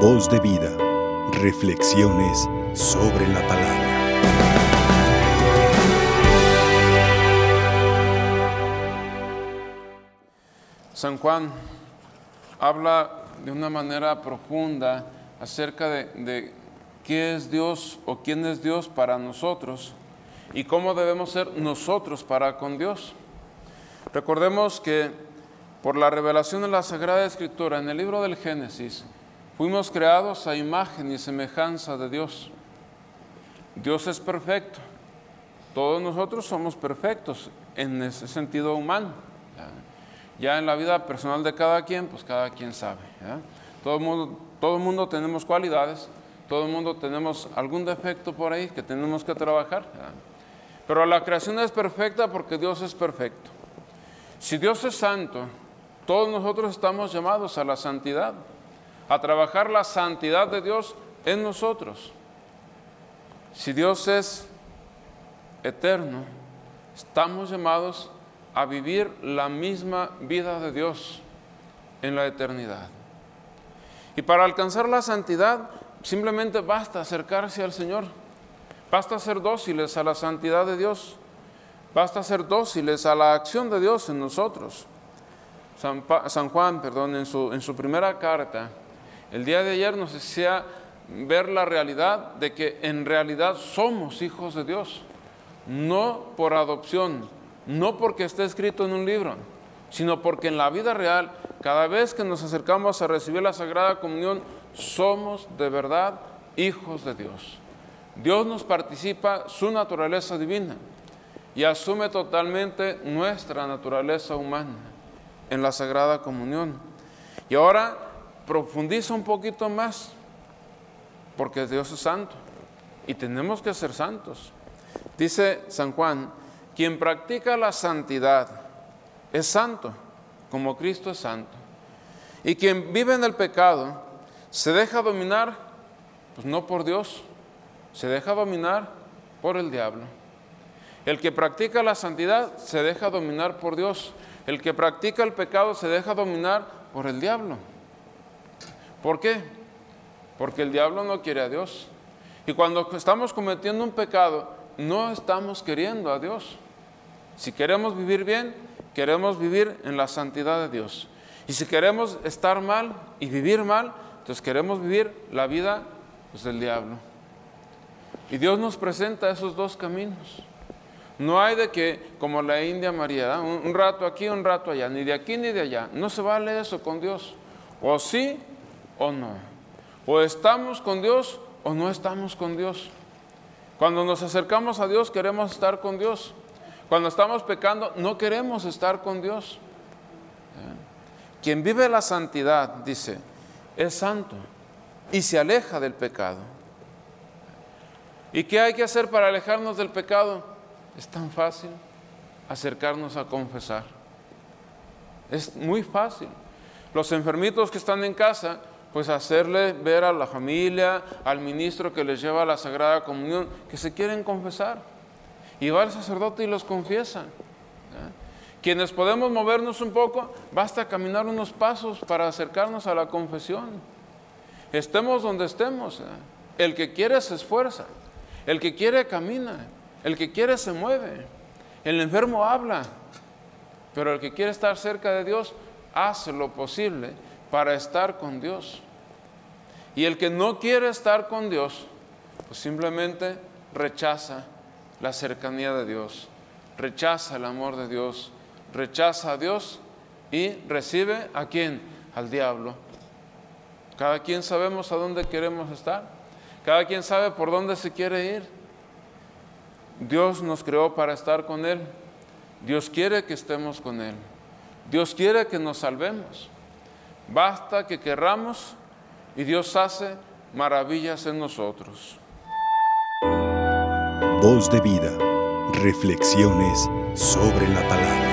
Voz de vida. Reflexiones sobre la palabra. San Juan habla de una manera profunda acerca de, qué es Dios o quién es Dios para nosotros y cómo debemos ser nosotros para con Dios. Recordemos que por la revelación de la Sagrada Escritura en el libro del Génesis, fuimos creados a imagen y semejanza de Dios. Dios es perfecto. Todos nosotros somos perfectos en ese sentido humano. Ya en la vida personal de cada quien, pues cada quien sabe. Todo el mundo, todo mundo tenemos cualidades, todo el mundo tenemos algún defecto por ahí que tenemos que trabajar. Pero la creación es perfecta porque Dios es perfecto. Si Dios es santo, todos nosotros estamos llamados a la santidad, a trabajar la santidad de Dios en nosotros. Si Dios es eterno, estamos llamados a vivir la misma vida de Dios en la eternidad. Y para alcanzar la santidad, simplemente basta acercarse al Señor. Basta ser dóciles a la santidad de Dios. Basta ser dóciles a la acción de Dios en nosotros. San, Juan, perdón, en su, en su primera carta, el día de ayer nos decía ver la realidad de que en realidad somos hijos de Dios, no por adopción, no porque esté escrito en un libro, sino porque en la vida real, cada vez que nos acercamos a recibir la Sagrada Comunión, somos de verdad hijos de Dios. Dios nos participa su naturaleza divina y asume totalmente nuestra naturaleza humana en la Sagrada Comunión. Y ahora profundiza un poquito más, porque Dios es santo y tenemos que ser santos. Dice San Juan, quien practica la santidad es santo, como Cristo es santo. Y quien vive en el pecado se deja dominar, pues no por Dios, se deja dominar por el diablo. El que practica la santidad se deja dominar por Dios. El que practica el pecado se deja dominar por el diablo. ¿Por qué? Porque el diablo no quiere a Dios. Y cuando estamos cometiendo un pecado, no estamos queriendo a Dios. Si queremos vivir bien, queremos vivir en la santidad de Dios. Y si queremos estar mal y vivir mal, entonces queremos vivir la vida pues, del diablo. Y Dios nos presenta esos dos caminos. No hay de que, como la India María, un, rato aquí, un rato allá, ni de aquí ni de allá. No se vale eso con Dios. O sí o no. O estamos con Dios o no estamos con Dios. Cuando nos acercamos a Dios queremos estar con Dios. Cuando estamos pecando no queremos estar con Dios. Quien vive la santidad, dice, es santo y se aleja del pecado. ¿Y qué hay que hacer para alejarnos del pecado? Es tan fácil acercarnos a confesar. Es muy fácil. Los enfermitos que están en casa, pues hacerle ver a la familia, al ministro que les lleva a la Sagrada Comunión, que se quieren confesar. Y va el sacerdote y los confiesa. Quienes podemos movernos un poco, basta caminar unos pasos para acercarnos a la confesión. Estemos donde estemos. El que quiere se esfuerza. El que quiere camina. El que quiere se mueve. El enfermo habla. Pero el que quiere estar cerca de Dios hace lo posible para estar con Dios. Y el que no quiere estar con Dios, pues simplemente rechaza la cercanía de Dios, rechaza el amor de Dios, rechaza a Dios y recibe a quién? Al diablo. Cada quien sabemos a dónde queremos estar, cada quien sabe por dónde se quiere ir. Dios nos creó para estar con Él, Dios quiere que estemos con Él. Dios quiere que nos salvemos. Basta que querramos y Dios hace maravillas en nosotros. Voz de vida. Reflexiones sobre la palabra.